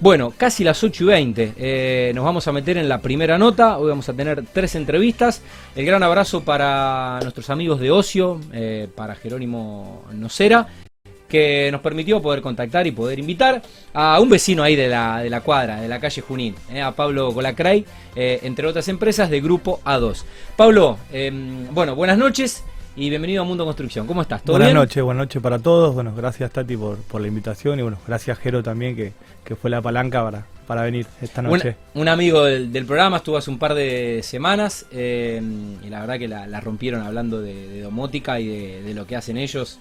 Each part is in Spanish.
Bueno, casi las 8 y 20. Eh, nos vamos a meter en la primera nota. Hoy vamos a tener tres entrevistas. El gran abrazo para nuestros amigos de Ocio, eh, para Jerónimo Nocera, que nos permitió poder contactar y poder invitar a un vecino ahí de la, de la cuadra, de la calle Junín, eh, a Pablo Golacray, entre otras empresas de Grupo A2. Pablo, bueno, buenas noches y bienvenido a Mundo Construcción. ¿Cómo estás? ¿Todo buenas noches, buenas noches para todos. Bueno, gracias Tati por, por la invitación y bueno, gracias Jero también que, que fue la palanca para, para venir esta noche. Un, amigo del, programa estuvo hace un par de semanas eh, y la verdad que la, rompieron hablando de, domótica y de, lo que hacen ellos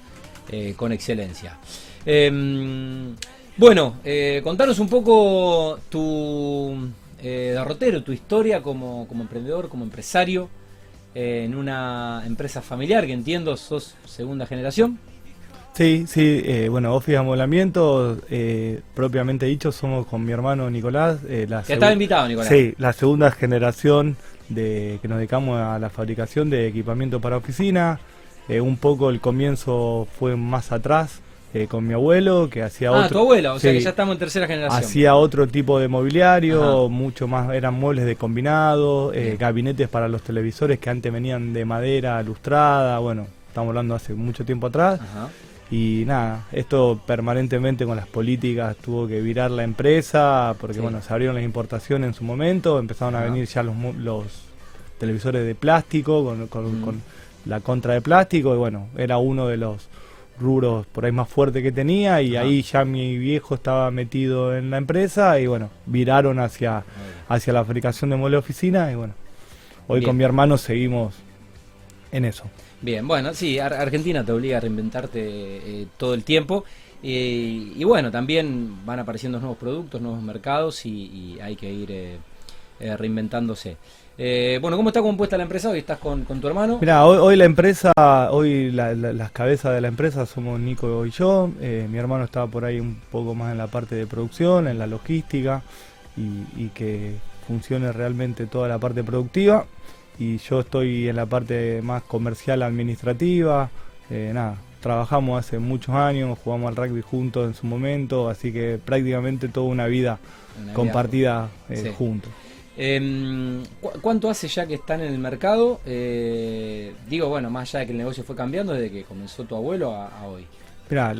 eh, con excelencia. Em, bueno, eh, contanos un poco tu derrotero, tu historia como, como emprendedor, como empresario en una empresa familiar que entiendo sos segunda generación. Sí, sí, eh, bueno, Office Amoblamiento, eh, propiamente dicho, somos con mi hermano Nicolás. Eh, la que estaba invitado, Nicolás. Sí, la segunda generación de que nos dedicamos a la fabricación de equipamiento para oficina. Eh, un poco el comienzo fue más atrás, con mi abuelo, que hacía ah, otro... tu abuelo, o sea que ya estamos en tercera generación. Hacía otro tipo de mobiliario, mucho más, eran muebles de combinado, gabinetes para los televisores que antes venían de madera lustrada, bueno, estamos hablando hace mucho tiempo atrás. Ajá. Y nada, esto permanentemente con las políticas tuvo que virar la empresa, porque bueno, se abrieron las importaciones en su momento, empezaron a venir ya los, los televisores de plástico, con, con, la contra de plástico, y bueno, era uno de los rubros por ahí más fuerte que tenía, y ahí ya mi viejo estaba metido en la empresa, y bueno, viraron hacia, hacia la fabricación de muebles de oficina, y bueno, hoy con mi hermano seguimos en eso. Bien, bueno, sí, Argentina te obliga a reinventarte eh, todo el tiempo. y bueno, también van apareciendo nuevos productos, nuevos mercados y, hay que ir eh, eh, bueno, ¿cómo está compuesta la empresa? Hoy estás con, tu hermano. Mira, hoy, la empresa, hoy las cabezas de la empresa somos Nico y yo. mi hermano estaba por ahí un poco más en la parte de producción, en la logística y, y que funcione realmente toda la parte productiva y yo estoy en la parte más comercial administrativa. Eh, nada, trabajamos hace muchos años, jugamos al rugby juntos en su momento, así que prácticamente toda una vida compartida eh, juntos. Em, ¿Cuánto hace ya que están en el mercado? Eh, digo, bueno, más allá de que el negocio fue cambiando desde que comenzó tu abuelo a, hoy. Mira,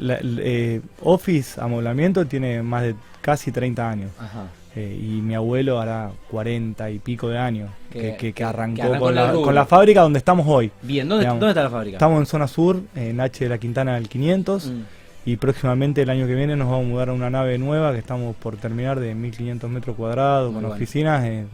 Office Amoblamiento tiene más de casi 30 años. Ajá. Eh, y mi abuelo hará cuarenta y pico de años que, arrancó, con, la, fábrica donde estamos hoy. Bien, ¿dónde, está la fábrica? Estamos en zona sur, en H de la Quintana del 500. Mm. Y próximamente el año que viene nos vamos a mudar a una nave nueva que estamos por terminar de 1500 metros cuadrados con oficinas en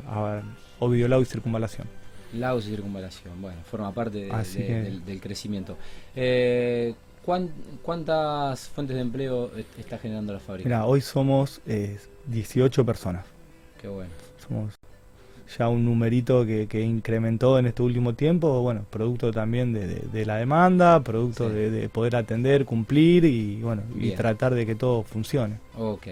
Ovidio Lau y Circunvalación. Lau y Circunvalación, bueno, forma parte del, crecimiento. Eh, ¿Cuántas fuentes de empleo está generando la fábrica? Mira, hoy somos eh, 18 personas. Qué bueno. Somos ya un numerito que, que incrementó en este último tiempo, bueno, producto también de, la demanda, producto de, poder atender, cumplir y bueno, y tratar de que todo funcione. Ok.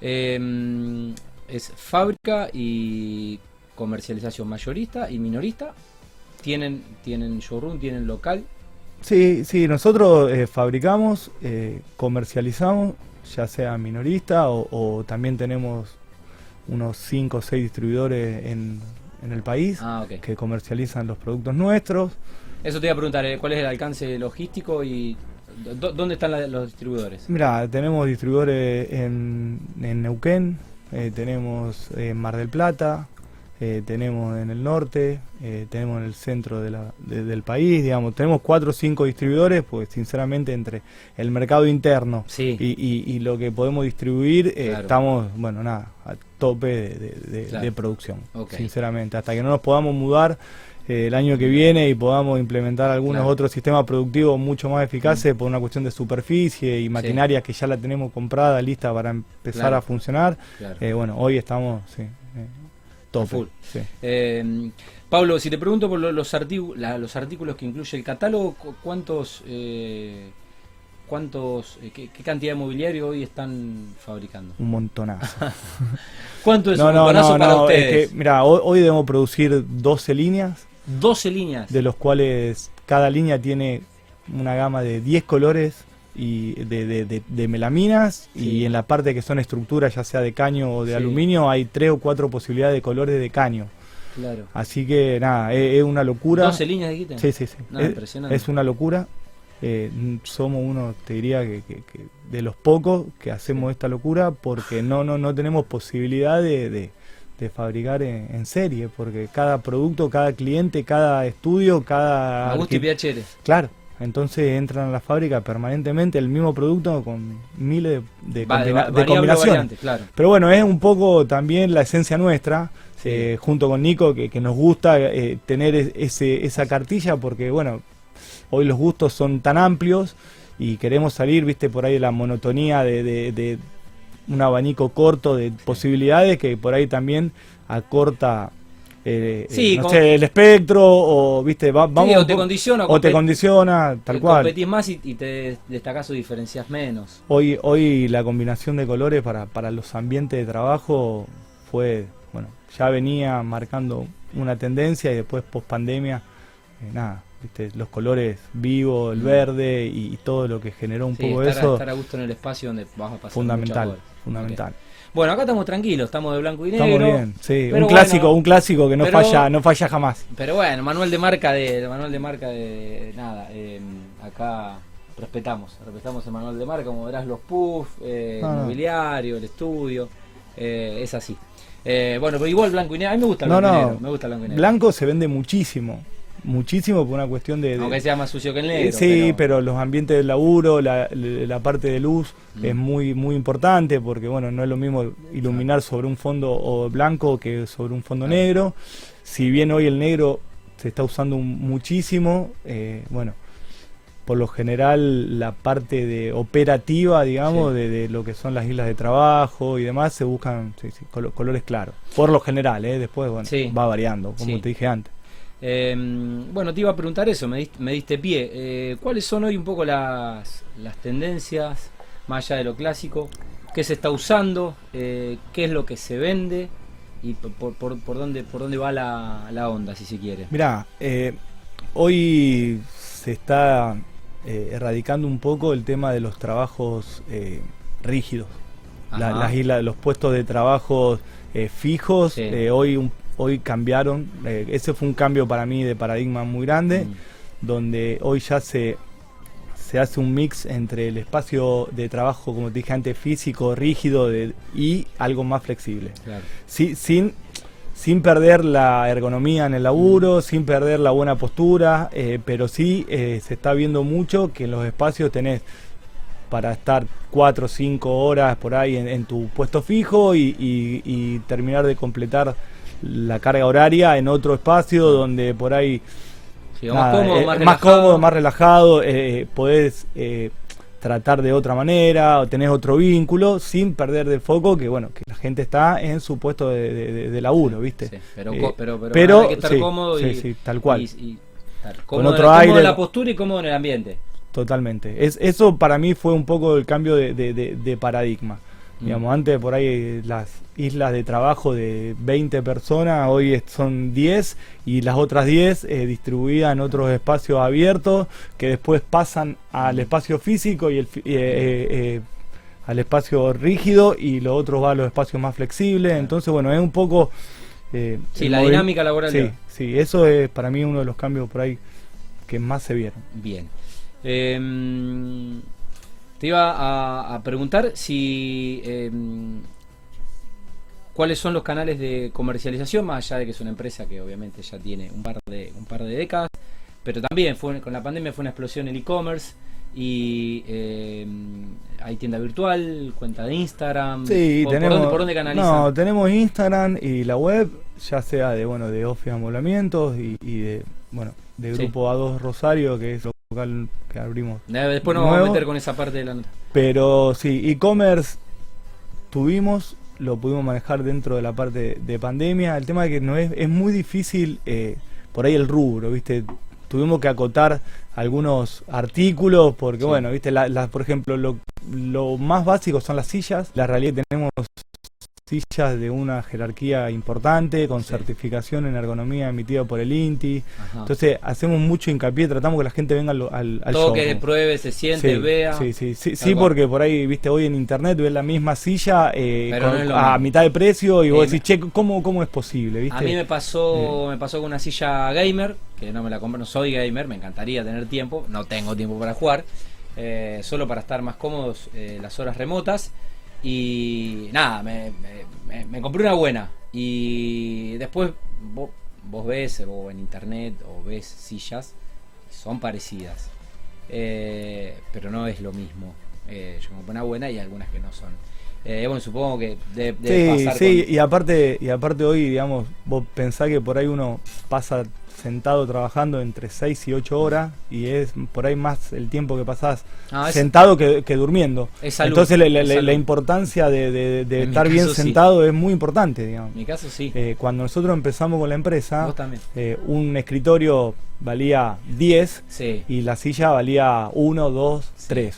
Em, es fábrica y comercialización mayorista y minorista. Tienen, tienen showroom, tienen local. Sí, sí, nosotros eh, fabricamos, eh, comercializamos, ya sea minorista o, también tenemos unos 5 o 6 distribuidores en, el país ah, que comercializan los productos nuestros. Eso te iba a preguntar, eh, ¿cuál es el alcance logístico y dónde están los distribuidores? Mira, tenemos distribuidores en, en Neuquén, tenemos en Mar del Plata, eh, tenemos en el norte, eh, tenemos en el centro del país, digamos, tenemos cuatro o cinco distribuidores, pues sinceramente entre el mercado interno y, lo que podemos distribuir, eh, estamos, bueno, nada, a tope de, producción, sinceramente, hasta que no nos podamos mudar. el año que viene y podamos implementar algunos otros sistemas productivos mucho más eficaces mm. por una cuestión de superficie y maquinaria que ya la tenemos comprada, lista para empezar a funcionar. bueno, hoy estamos sí, Em, Pablo, si te pregunto por los, artículos, los artículos que incluye el catálogo, ¿cuántos, eh, cuántos eh, qué, cantidad de mobiliario hoy están fabricando? Un montonazo. ¿Cuánto es un montonazo para ustedes? mira, hoy, debemos producir 12 líneas. 12 líneas. De los cuales cada línea tiene una gama de 10 colores y de, melaminas y en la parte que son estructuras, ya sea de caño o de aluminio, hay tres o cuatro posibilidades de colores de caño. Claro. Así que nada, es, una locura. 12 líneas de Sí, sí, sí. es, es, una locura. Eh, somos uno, te diría, que, de los pocos que hacemos esta locura porque no, no, no tenemos posibilidad de, fabricar en, serie, porque cada producto, cada cliente, cada estudio, cada... Augusto y Claro, entonces entran a la fábrica permanentemente el mismo producto con miles de, combinaciones. claro. Pero bueno, es un poco también la esencia nuestra, eh, junto con Nico, que, nos gusta eh, tener ese, esa cartilla porque, bueno, hoy los gustos son tan amplios y queremos salir, viste, por ahí de la monotonía de, un abanico corto de posibilidades que por ahí también acorta eh, eh no sé, el espectro o viste vamos o te condiciona o te condiciona tal cual competís más y, te destacás o diferencias menos hoy hoy la combinación de colores para, para los ambientes de trabajo fue bueno ya venía marcando una tendencia y después post pandemia eh, nada los colores vivos, el mm. verde y, todo lo que generó un poco estar, eso. Estar a gusto en el espacio donde vas a pasar. Fundamental, fundamental. Bueno, acá estamos tranquilos, estamos de blanco y negro. Estamos bien, sí, un clásico, un clásico que no falla, no falla jamás. Pero bueno, manual de marca de, manual de marca de, nada, em, acá respetamos, respetamos el manual de marca, como verás los puffs, eh, el ah. mobiliario, el estudio, eh, es así. Eh, bueno, pero igual blanco y negro, a mí me gusta el blanco y negro, me gusta el blanco y negro. Blanco se vende muchísimo muchísimo por una cuestión de... Aunque sea más sucio que el negro. sí, pero... los ambientes del laburo, la, parte de luz mm. es muy muy importante porque bueno, no es lo mismo iluminar sobre un fondo blanco que sobre un fondo negro. Si bien hoy el negro se está usando muchísimo, eh, bueno, por lo general la parte de operativa, digamos, de, lo que son las islas de trabajo y demás, se buscan colores claros. Por lo general, ¿eh? después bueno, va variando, como te dije antes. Em, bueno, te iba a preguntar eso, me diste, pie. Eh, ¿Cuáles son hoy un poco las, las tendencias, más allá de lo clásico? ¿Qué se está usando? Eh, ¿Qué es lo que se vende? ¿Y por, por, por dónde, por dónde va la, la onda, si se quiere? Mirá, eh, hoy se está erradicando un poco el tema de los trabajos rígidos. las islas, los puestos de trabajo fijos, hoy un hoy cambiaron. Eh, ese fue un cambio para mí de paradigma muy grande, mm. donde hoy ya se, se hace un mix entre el espacio de trabajo, como te dije antes, físico, rígido y algo más flexible. sin, sin perder la ergonomía en el laburo, mm. sin perder la buena postura, eh, pero sí eh, se está viendo mucho que en los espacios tenés para estar cuatro o cinco horas por ahí en, tu puesto fijo y terminar de completar la carga horaria en otro espacio donde por ahí más, cómodo, eh, más, cómodo, más relajado, eh, podés eh, tratar de otra manera o tenés otro vínculo sin perder de foco que bueno que la gente está en su puesto de, de, laburo, ¿viste? pero, pero, pero, hay que estar cómodo y, tal cual. Con otro aire. en la postura y cómodo en el ambiente. Totalmente. Es, eso para mí fue un poco el cambio de, paradigma. Digamos, antes por ahí las islas de trabajo de 20 personas, hoy son 10 y las otras 10 eh, distribuidas en otros espacios abiertos que después pasan al espacio físico y el, eh, eh, al espacio rígido y lo otro va a los espacios más flexibles. Entonces, bueno, es un poco... sí, la dinámica laboral. Sí, sí, eso es para mí uno de los cambios por ahí que más se vieron. Bien. Te iba a, preguntar si em, cuáles son los canales de comercialización, más allá de que es una empresa que obviamente ya tiene un par de, un par de décadas, pero también fue, con la pandemia fue una explosión en e-commerce y em, hay tienda virtual, cuenta de Instagram. Sí, tenemos, por, dónde, canalizan? No, tenemos Instagram y la web, ya sea de bueno de Office Amolamientos y, de bueno de Grupo A2 Rosario, que es local que abrimos. Después nos vamos a meter con esa parte de la nota. Pero sí, e-commerce tuvimos, lo pudimos manejar dentro de la parte de pandemia. El tema es que no es, es muy difícil eh, por ahí el rubro, ¿viste? Tuvimos que acotar algunos artículos porque, bueno, ¿viste? La, por ejemplo, lo, lo más básico son las sillas. La realidad tenemos sillas de una jerarquía importante, con certificación en ergonomía emitida por el INTI. Entonces hacemos mucho hincapié, tratamos que la gente venga al, al, al Todo que pruebe, se siente, vea. Sí, sí, sí, sí porque por ahí, viste, hoy en internet ves la misma silla eh, a mitad de precio y vos decís, che, ¿cómo, ¿cómo es posible? ¿viste? A mí me pasó, me pasó con una silla gamer, que no me la compré, no soy gamer, me encantaría tener tiempo, no tengo tiempo para jugar. Eh, solo para estar más cómodos eh, las horas remotas. Y nada, me, me, compré una buena. Y después vos, ves o en internet o ves sillas, son parecidas. Eh, pero no es lo mismo. yo me compré una buena y algunas que no son. Bueno, supongo que debe, sí, sí, y aparte, y aparte hoy, digamos, vos pensás que por ahí uno pasa sentado trabajando entre 6 y 8 horas y es por ahí más el tiempo que pasás ah, sentado que, durmiendo. Entonces la, importancia de, estar bien sentado es muy importante, digamos. En mi caso sí. Eh, cuando nosotros empezamos con la empresa, eh, un escritorio valía 10 y la silla valía 1, 2, 3.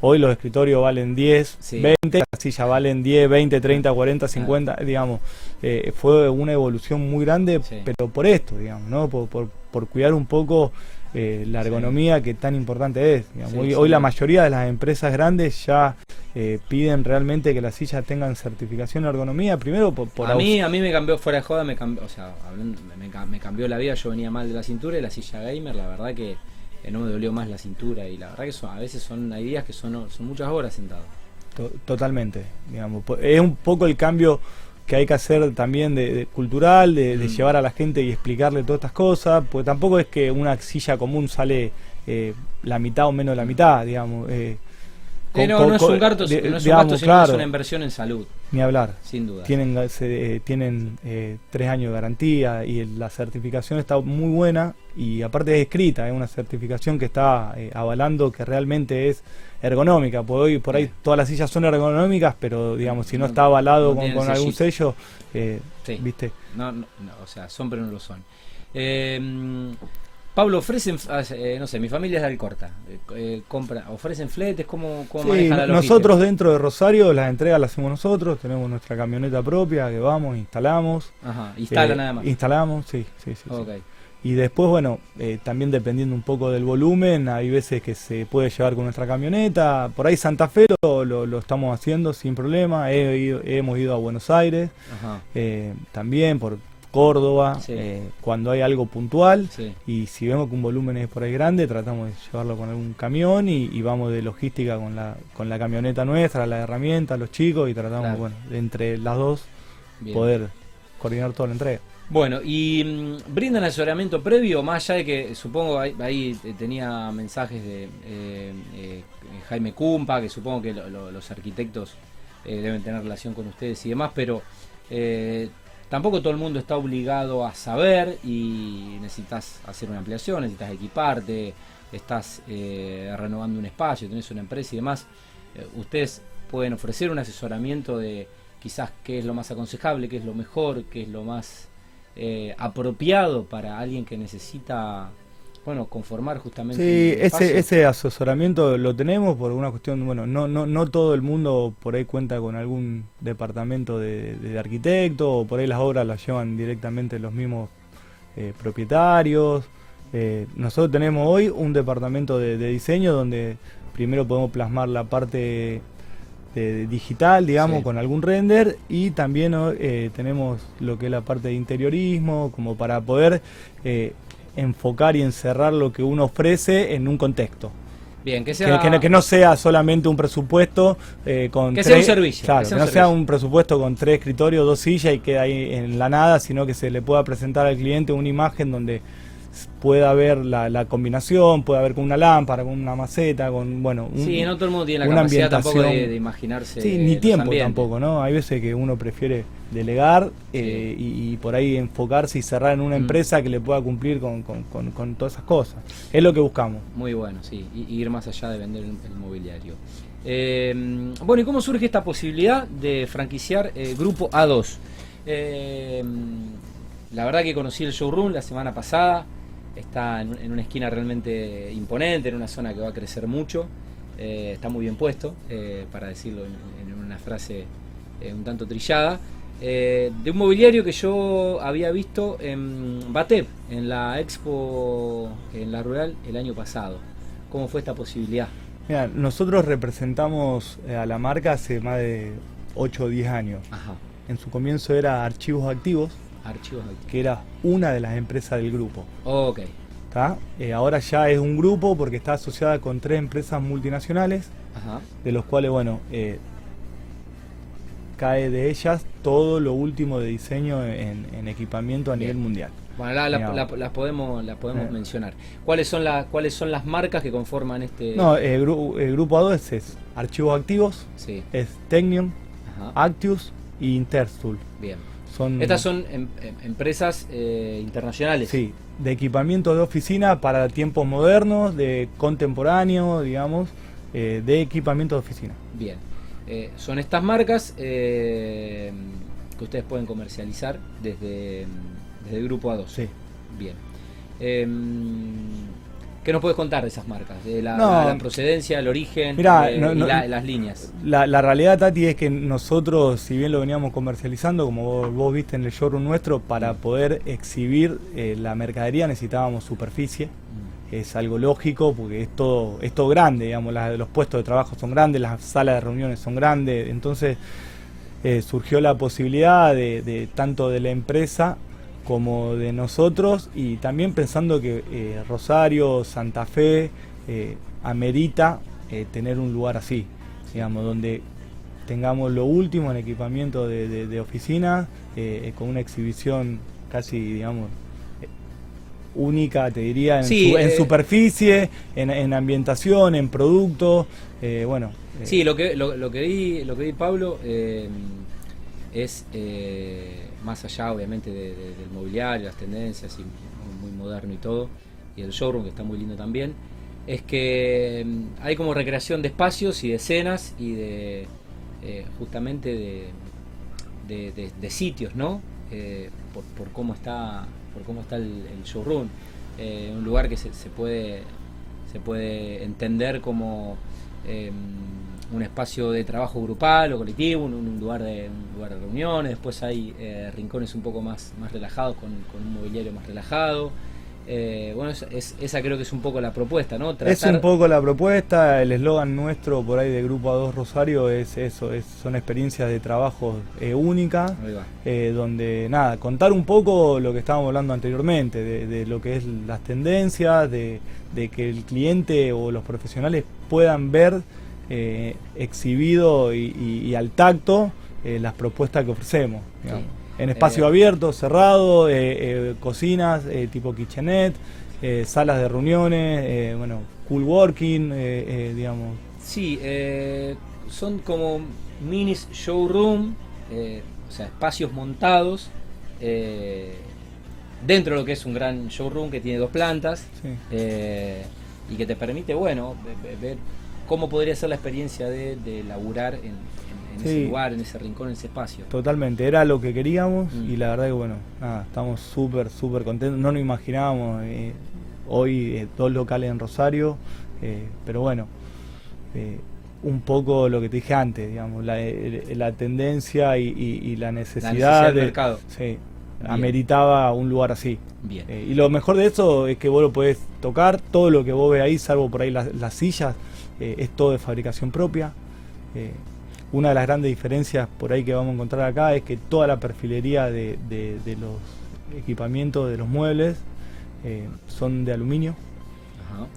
Hoy los escritorios valen 10, 20, las sillas valen 10, 20, 30, 40, 50, digamos. Eh, fue una evolución muy grande, pero por esto, digamos, ¿no? Por, por, cuidar un poco eh, la ergonomía que tan importante es. hoy, la mayoría de las empresas grandes ya eh, piden realmente que las sillas tengan certificación de ergonomía. Primero por, a mí a mí me cambió fuera de joda, me cambió, o sea, me, cambió la vida. Yo venía mal de la cintura y la silla gamer, la verdad que no me dolió más la cintura y la verdad que son, a veces son hay días que son, son muchas horas sentado. totalmente, digamos, es un poco el cambio que hay que hacer también de, cultural, de, mm. llevar a la gente y explicarle todas estas cosas, pues tampoco es que una silla común sale eh, la mitad o menos de la mitad, digamos. Eh, no, es un gasto, no es, un sino es una inversión en salud. Ni hablar. Sin duda. Tienen, eh, tienen eh, tres años de garantía y la certificación está muy buena y aparte es escrita, es una certificación que está eh, avalando que realmente es ergonómica. Por hoy, por ahí todas las sillas son ergonómicas, pero digamos, si no, está avalado con, algún sello, ¿viste? No, no, o sea, son pero no lo son. Eh, Pablo, ofrecen, ah, eh, no sé, mi familia es de Alcorta, eh, eh, compra, ofrecen fletes, ¿cómo, cómo la Nosotros dentro de Rosario las entregas las hacemos nosotros, tenemos nuestra camioneta propia que vamos, instalamos. Ajá, instala nada más. Instalamos, sí, sí, sí. Y después, bueno, también dependiendo un poco del volumen, hay veces que se puede llevar con nuestra camioneta. Por ahí Santa Fe lo, lo, estamos haciendo sin problema. hemos ido a Buenos Aires Ajá. también por Córdoba, eh, cuando hay algo puntual y si vemos que un volumen es por ahí grande, tratamos de llevarlo con algún camión y, vamos de logística con la, con la camioneta nuestra, la herramienta, los chicos y tratamos, bueno, entre las dos poder coordinar toda la entrega. Bueno, y mm, brindan asesoramiento previo, más allá de que supongo ahí, tenía mensajes de eh, eh, Jaime Cumpa, que supongo que los arquitectos deben tener relación con ustedes y demás, pero tampoco todo el mundo está obligado a saber y necesitas hacer una ampliación, necesitas equiparte, estás eh, renovando un espacio, tenés una empresa y demás. Eh, ustedes pueden ofrecer un asesoramiento de quizás qué es lo más aconsejable, qué es lo mejor, qué es lo más eh, apropiado para alguien que necesita bueno, conformar justamente. Sí, ese, ese asesoramiento lo tenemos por una cuestión, bueno, no, no, no todo el mundo por ahí cuenta con algún departamento de, de arquitecto, o por ahí las obras las llevan directamente los mismos eh, propietarios. Eh, nosotros tenemos hoy un departamento de, diseño donde primero podemos plasmar la parte de digital, digamos, con algún render y también eh, tenemos lo que es la parte de interiorismo, como para poder enfocar y encerrar lo que uno ofrece en un contexto. Bien, que sea... Que, no sea solamente un presupuesto eh, con... Que sea un servicio. Claro, que, no sea un presupuesto con tres escritorios, dos sillas y queda ahí en la nada, sino que se le pueda presentar al cliente una imagen donde pueda haber la, combinación, puede haber con una lámpara, con una maceta, con, bueno... Un, sí, no todo el mundo tiene la capacidad tampoco de, imaginarse Sí, ni tiempo tampoco, ¿no? Hay veces que uno prefiere delegar eh, y, por ahí enfocarse y cerrar en una mm. empresa que le pueda cumplir con, todas esas cosas. Es lo que buscamos. Muy bueno, sí, y, ir más allá de vender el, mobiliario. Eh, bueno, ¿y cómo surge esta posibilidad de franquiciar eh, Grupo A2? la verdad que conocí el showroom la semana pasada, está en, una esquina realmente imponente, en una zona que va a crecer mucho, está muy bien puesto, para decirlo en, una frase un tanto trillada. de un mobiliario que yo había visto en Batep, en la expo en la rural el año pasado. ¿Cómo fue esta posibilidad? Mira, nosotros representamos a la marca hace más de 8 o 10 años. En su comienzo era Archivos Activos, Archivos Activos. que era una de las empresas del grupo. ok. Eh, ahora ya es un grupo porque está asociada con tres empresas multinacionales, de los cuales, bueno, eh, cae de ellas todo lo último de diseño en, equipamiento a nivel mundial. Bueno, las podemos, las podemos eh. mencionar. ¿Cuáles son, las ¿Cuáles son las marcas que conforman este...? No, el, grupo A2 es, Archivos Activos, es Technium, Actius y Interstool. Bien. Son, Estas son em, em, empresas eh, internacionales. Sí, de equipamiento de oficina para tiempos modernos, de contemporáneo, digamos, eh, de equipamiento de oficina. Bien. Eh, son estas marcas que ustedes pueden comercializar desde, desde el grupo A2. Sí. Bien. ¿Qué nos puedes contar de esas marcas? De la, procedencia, el origen y las líneas. La, realidad, Tati, es que nosotros, si bien lo veníamos comercializando, como vos, viste en el showroom nuestro, para poder exhibir eh, la mercadería necesitábamos superficie. Mm. Es algo lógico porque es todo, es todo grande, digamos, los puestos de trabajo son grandes, las salas de reuniones son grandes. Entonces eh, surgió la posibilidad de tanto de la empresa como de nosotros y también pensando que eh, Rosario, Santa Fe, eh, amerita eh, tener un lugar así, digamos, donde tengamos lo último en equipamiento de, oficina, con una exhibición casi, digamos, única, te diría, en, superficie, en, ambientación, en producto, bueno. Sí, lo que, lo, que vi, lo que vi Pablo es más allá obviamente del mobiliario, las tendencias, y muy moderno y todo, y el showroom que está muy lindo también, es que mm, hay como recreación de espacios y de escenas y de eh, justamente de, sitios, ¿no? Eh, por, cómo está, por cómo está el, showroom. Eh, un lugar que se, se, puede, se puede entender como em, un espacio de trabajo grupal o colectivo, un, lugar, de, lugar de reuniones, después hay eh, rincones un poco más, más relajados con, un mobiliario más relajado. Eh, bueno, es, esa creo que es un poco la propuesta, ¿no? Es un poco la propuesta, el eslogan nuestro por ahí de Grupo A2 Rosario es eso, es, son experiencias de trabajo eh, únicas, eh, donde nada, contar un poco lo que estábamos hablando anteriormente, de, lo que es las tendencias, de, de que el cliente o los profesionales puedan ver eh, exhibido y, al tacto eh, las propuestas que ofrecemos. En espacio eh, abierto, cerrado, cocinas tipo kitchenette, salas de reuniones, bueno, cool working, digamos. Sí, son como minis showroom, o sea, espacios montados dentro de lo que es un gran showroom que tiene dos plantas y que te permite, bueno, ver cómo podría ser la experiencia de, de laburar en, ese lugar, en ese rincón, en ese espacio. Totalmente, era lo que queríamos mm. y la verdad que bueno, nada, estamos súper, súper contentos, no nos imaginábamos eh, hoy eh, dos locales en Rosario, eh, pero bueno, un poco lo que te dije antes, digamos, la, la tendencia y, la necesidad, del mercado. Sí, ameritaba un lugar así. Bien. y lo mejor de eso es que vos lo podés tocar, todo lo que vos ves ahí, salvo por ahí las, las sillas, eh, es todo de fabricación propia. Eh, una de las grandes diferencias por ahí que vamos a encontrar acá es que toda la perfilería de, los equipamientos, de los muebles, eh, son de aluminio,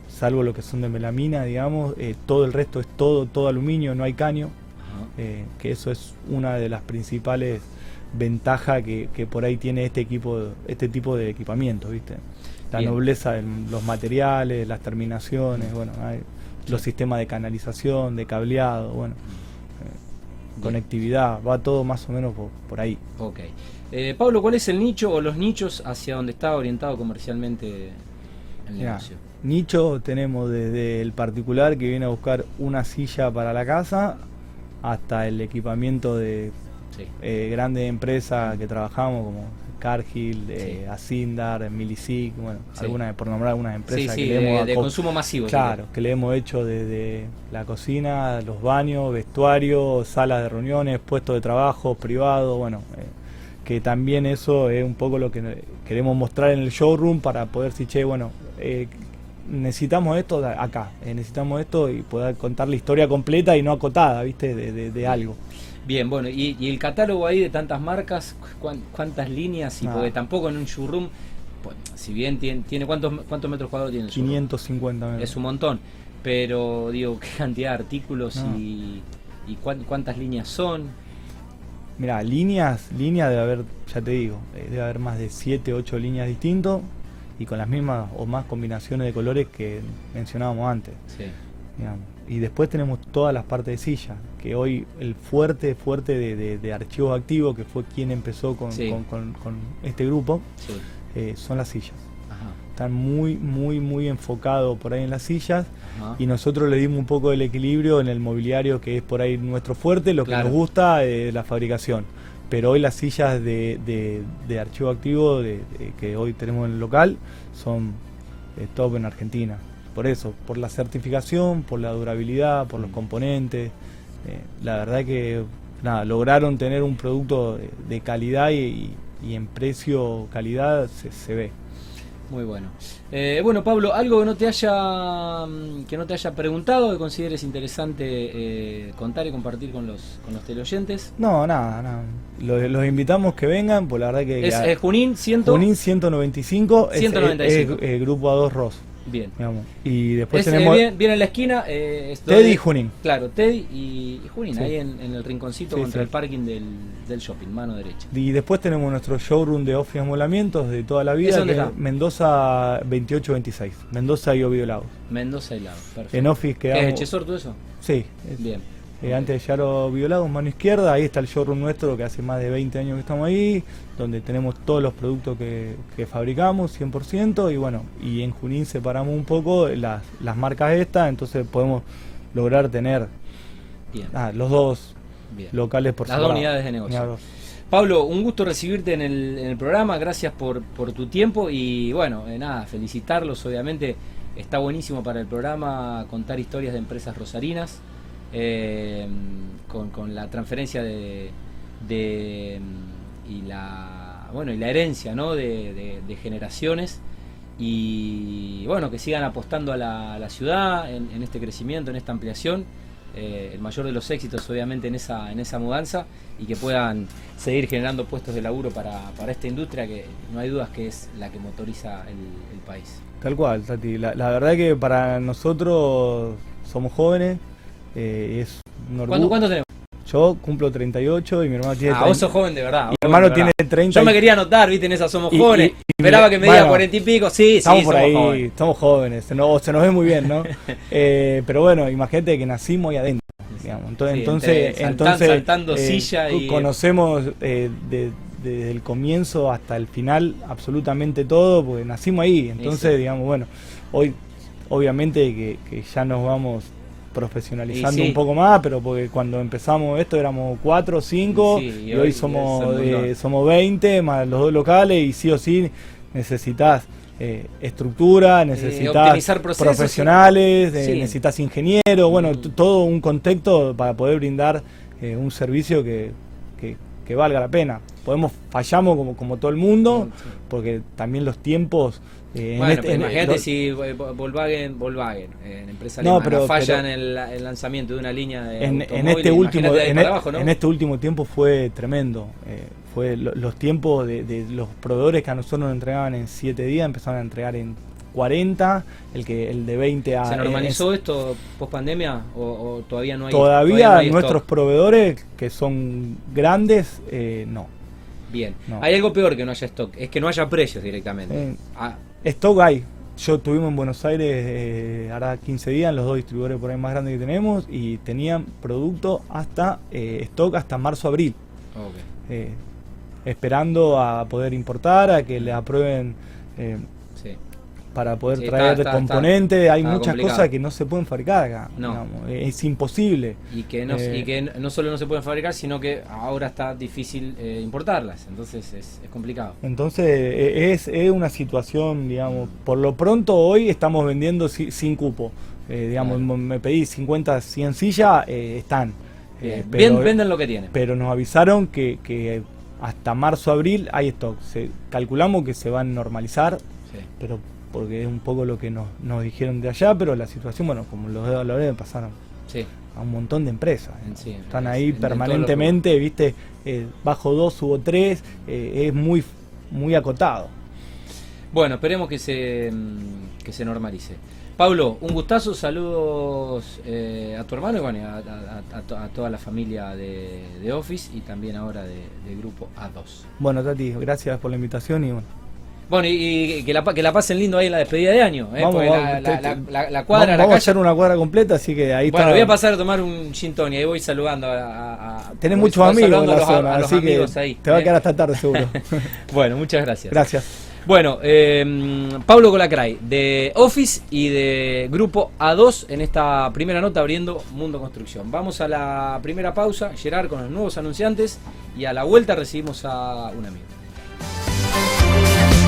salvo lo que son de melamina, digamos, todo el resto es todo, todo aluminio, no hay caño, que eso es una de las principales ventajas que, por ahí tiene este equipo, este tipo de equipamiento, ¿viste? La nobleza de los materiales, las terminaciones, bueno, hay, los sistemas de canalización, de cableado, bueno, eh, conectividad, va todo más o menos por, ahí. Ok. Eh, Pablo, ¿cuál es el nicho o los nichos hacia donde está orientado comercialmente el negocio? Nicho tenemos desde el particular que viene a buscar una silla para la casa hasta el equipamiento de grandes empresas que trabajamos como Cargill, eh, Asindar, Milisic, bueno, algunas, por nombrar algunas empresas que le hemos de, consumo masivo. Claro, que le hemos hecho desde la cocina, los baños, vestuario, salas de reuniones, puestos de trabajo, privado, bueno, eh, que también eso es un poco lo que queremos mostrar en el showroom para poder decir, che, bueno, eh, necesitamos esto acá, eh, necesitamos esto y poder contar la historia completa y no acotada, ¿viste? De, de algo. Bien, bueno, y, el catálogo ahí de tantas marcas, cuántas líneas, y ah. porque tampoco en un showroom, pues, si bien tiene, tiene ¿cuántos, cuántos metros cuadrados tiene el 550 metros. Es un montón, pero digo, qué cantidad de artículos y, y cuántas líneas son. Mira, líneas, líneas debe haber, ya te digo, eh, debe haber más de 7, 8 líneas distintas y con las mismas o más combinaciones de colores que mencionábamos antes. Sí. Y después tenemos todas las partes de silla, que hoy el fuerte, fuerte de, archivos activos, que fue quien empezó con, este grupo, eh, son las sillas. Están muy, muy, muy enfocados por ahí en las sillas y nosotros le dimos un poco del equilibrio en el mobiliario, que es por ahí nuestro fuerte, lo que nos gusta de la fabricación. Pero hoy las sillas de, archivo activo que hoy tenemos en el local son eh, top en Argentina por eso, por la certificación, por la durabilidad, por los mm. componentes. Eh, la verdad que nada, lograron tener un producto de, calidad y, en precio calidad se, ve. Muy bueno. Eh, bueno, Pablo, algo que no te haya mm, que no te haya preguntado, que consideres interesante eh, contar y compartir con los con los teleoyentes. No, nada, nada. Los, invitamos que vengan, pues la verdad que es, Junín, Junín 195, 195. Es, grupo A2 Ross. Bien. Y después tenemos. Eh, bien, en la esquina. Eh, Teddy y Junín. Claro, Teddy y, Junín, ahí en, el rinconcito contra el parking del, shopping, mano derecha. Y después tenemos nuestro showroom de office amolamientos de toda la vida, que es Mendoza 2826. Mendoza y Oviedo Lagos. Mendoza y Lagos, perfecto. En office que ¿Es Chesor todo eso? Sí. Bien. Eh, antes de Yaro Violado, mano izquierda, ahí está el showroom nuestro que hace más de 20 años que estamos ahí, donde tenemos todos los productos que, fabricamos, 100%, y bueno, y en Junín separamos un poco las, marcas estas, entonces podemos lograr tener ah, los dos locales por Las dos unidades de negocio. Pablo, un gusto recibirte en el, programa, gracias por, tu tiempo. Y bueno, eh, nada, felicitarlos, obviamente está buenísimo para el programa contar historias de empresas rosarinas. Eh, con, la transferencia de, y la bueno y la herencia ¿no? de, generaciones. Y bueno que sigan apostando a la, ciudad en, este crecimiento en esta ampliación. Eh, el mayor de los éxitos obviamente en esa en esa mudanza. Y que puedan seguir generando puestos de laburo para, esta industria que no hay dudas que es la que motoriza el, país. Tal cual Tati. La verdad que para nosotros somos jóvenes eh, es ¿Cuánto, tenemos? Yo cumplo 38 y mi hermano tiene Ah, vos sos joven de verdad. Mi hermano tiene 30. Yo me quería anotar, viste, en esa somos jóvenes. Esperaba que me diga 40 y pico. Sí, estamos sí, por ahí, jóvenes. estamos jóvenes. Se nos, se nos, ve muy bien, ¿no? eh, pero bueno, imagínate que nacimos ahí adentro. Digamos. Entonces, entonces, entonces saltando eh, silla y conocemos eh, desde el comienzo hasta el final absolutamente todo, porque nacimos ahí. Entonces, digamos, bueno, hoy obviamente que, que ya nos vamos profesionalizando un poco más, pero porque cuando empezamos esto éramos 4 o 5 y, hoy, somos, somos 20 más los dos locales y sí o sí necesitas eh, estructura, necesitas profesionales, necesitas ingenieros, bueno, mm. todo un contexto para poder brindar eh, un servicio que, que, valga la pena. Podemos, fallamos como, como todo el mundo, porque también los tiempos eh, bueno, este, imagínate si Volkswagen, Volkswagen eh, en empresa no, pero, falla en el, lanzamiento de una línea de en, en este último en, e- en, este último tiempo fue tremendo eh, fue los tiempos de, los proveedores que a nosotros nos entregaban en 7 días empezaron a entregar en 40 el que el de 20 a ¿Se normalizó esto post pandemia o, todavía no hay todavía, nuestros proveedores que son grandes no Bien. Hay algo peor que no haya stock, es que no haya precios directamente. Ah, Stock hay. Yo tuvimos en Buenos Aires eh, ahora 15 días, los dos distribuidores por ahí más grandes que tenemos, y tenían producto hasta eh, stock hasta marzo-abril. Eh, esperando a poder importar, a que le aprueben para poder traer componentes. Hay muchas cosas que no se pueden fabricar acá. No. es imposible. Y que, no, y que no solo no se pueden fabricar, sino que ahora está difícil importarlas. Entonces es, complicado. Entonces es, es, una situación, digamos, por lo pronto hoy estamos vendiendo sin cupo. digamos, me pedí 50, 100 sillas, están. Eh, Bien, venden lo que tienen. Pero nos avisaron que, que hasta marzo, abril hay stock. Se, calculamos que se van a normalizar, pero porque es un poco lo que nos, nos dijeron de allá, pero la situación, bueno, como los de Valores pasaron a un montón de empresas. Están ahí permanentemente, viste, eh, bajo dos, subo tres, eh, es muy, muy acotado. Bueno, esperemos que se, mm, que se normalice. Pablo, un gustazo, saludos eh, a tu hermano y bueno, a, toda la familia de, Office y también ahora de, Grupo A2. Bueno, Tati, gracias por la invitación y bueno. Bueno, y, que, la, que la pasen lindo ahí en la despedida de año. ¿eh? Vamos, la, cuadra, vamos, a hacer una cuadra completa, así que ahí Bueno, voy a pasar a tomar un gin y ahí voy saludando a. Tenés muchos amigos en la zona, así que te va a ¿eh? quedar hasta tarde seguro. bueno, muchas gracias. Gracias. Bueno, eh, Pablo Colacray, de Office y de Grupo A2 en esta primera nota abriendo Mundo Construcción. Vamos a la primera pausa, Gerard con los nuevos anunciantes y a la vuelta recibimos a un amigo.